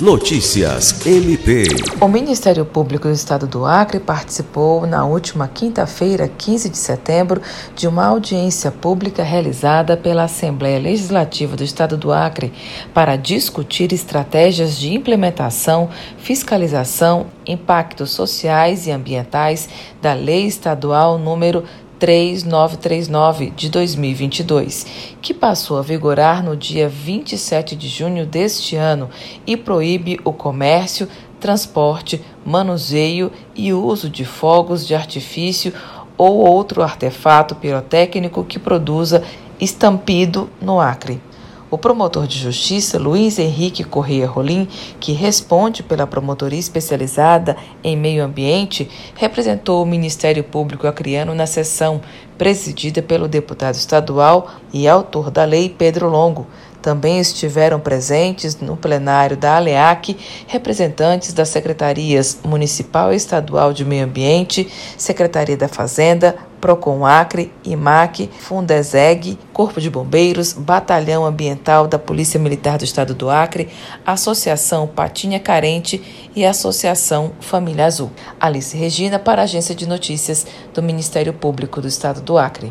Notícias MP. O Ministério Público do Estado do Acre participou na última quinta-feira, 15 de setembro, de uma audiência pública realizada pela Assembleia Legislativa do Estado do Acre para discutir estratégias de implementação, fiscalização, impactos sociais e ambientais da Lei Estadual número 3939 de 2022, que passou a vigorar no dia 27 de junho deste ano e proíbe o comércio, transporte, manuseio e uso de fogos de artifício ou outro artefato pirotécnico que produza estampido no Acre. O promotor de justiça Luiz Henrique Correia Rolim, que responde pela promotoria especializada em meio ambiente, representou o Ministério Público Acreano na sessão presidida pelo deputado estadual e autor da lei Pedro Longo. Também estiveram presentes no plenário da ALEAC representantes das secretarias Municipal e Estadual de Meio Ambiente, Secretaria da Fazenda, Procon Acre, IMAC, Fundeseg, Corpo de Bombeiros, Batalhão Ambiental da Polícia Militar do Estado do Acre, Associação Patinha Carente e Associação Família Azul. Alice Regina para a Agência de Notícias do Ministério Público do Estado do Acre.